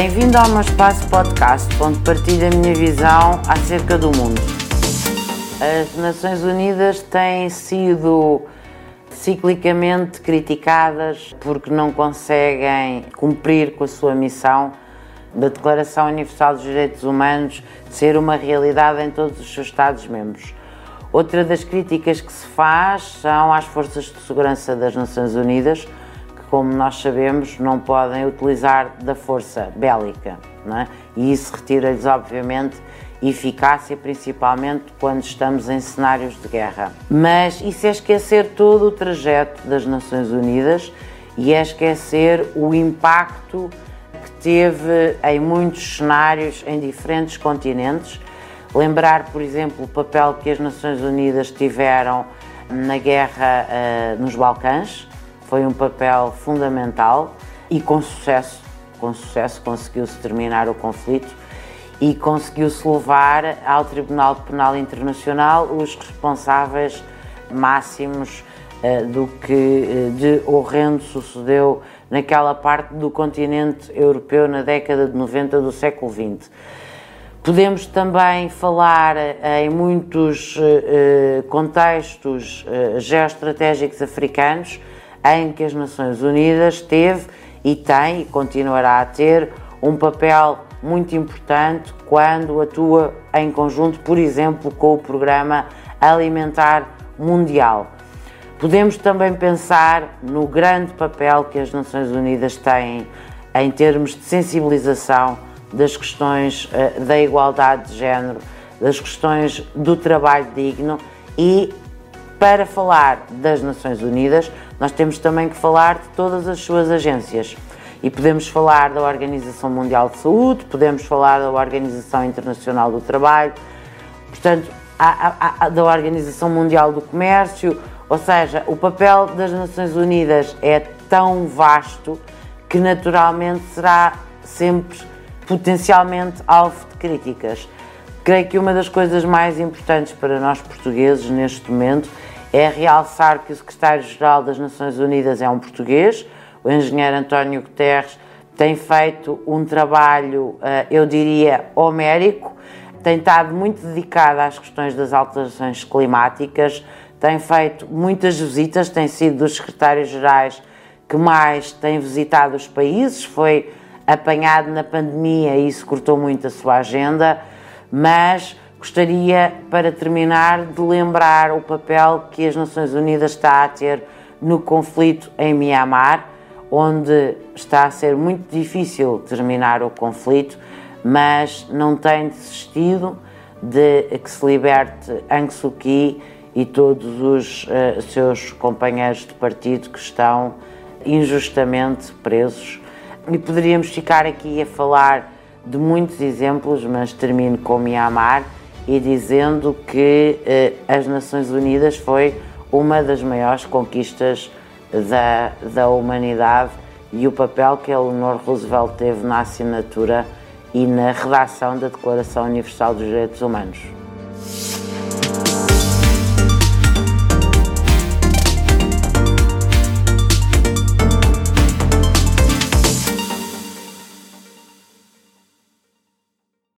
Bem-vindo ao meu espaço podcast, onde partilho a minha visão acerca do mundo. As Nações Unidas têm sido ciclicamente criticadas porque não conseguem cumprir com a sua missão da Declaração Universal dos Direitos Humanos ser uma realidade em todos os seus Estados-membros. Outra das críticas que se faz são às forças de segurança das Nações Unidas, como nós sabemos, não podem utilizar da força bélica, é? e isso retira-lhes, obviamente, eficácia, principalmente quando estamos em cenários de guerra. Mas isso é esquecer todo o trajeto das Nações Unidas e é esquecer o impacto que teve em muitos cenários em diferentes continentes. Lembrar, por exemplo, o papel que as Nações Unidas tiveram na guerra uh, nos Balcãs, foi um papel fundamental e com sucesso, com sucesso conseguiu-se terminar o conflito e conseguiu-se levar ao Tribunal Penal Internacional os responsáveis máximos uh, do que uh, de horrendo sucedeu naquela parte do continente europeu na década de 90 do século XX. Podemos também falar uh, em muitos contextos geoestratégicos africanos em que as Nações Unidas teve e tem e continuará a ter um papel muito importante quando atua em conjunto, por exemplo, com o Programa Alimentar Mundial. Podemos também pensar no grande papel que as Nações Unidas têm em termos de sensibilização das questões eh, da igualdade de género, das questões do trabalho digno e para falar das Nações Unidas, nós temos também que falar de todas as suas agências. E podemos falar da Organização Mundial de Saúde, podemos falar da Organização Internacional do Trabalho, portanto, a, a, a, da Organização Mundial do Comércio, ou seja, o papel das Nações Unidas é tão vasto que naturalmente será sempre potencialmente alvo de críticas. Creio que uma das coisas mais importantes para nós portugueses neste momento é realçar que o secretário-geral das Nações Unidas é um português, o engenheiro António Guterres tem feito um trabalho, eh, eu diria, homérico, tem estado muito dedicado às questões das alterações climáticas, tem feito muitas visitas, tem sido dos secretários-gerais que mais tem visitado os países, foi apanhado na pandemia e isso cortou muito a sua agenda, mas gostaria, para terminar, de lembrar o papel que as Nações Unidas está a ter no conflito em Mianmar onde está a ser muito difícil terminar o conflito, mas não tem desistido de que se liberte Aung Suu Kyi e todos os uh, seus companheiros de partido que estão injustamente presos. E poderíamos ficar aqui a falar de muitos exemplos, mas termino com Myanmar e dizendo que uh, as Nações Unidas foi uma das maiores conquistas da, da humanidade e o papel que Eleanor Roosevelt teve na assinatura e na redação da Declaração Universal dos Direitos Humanos.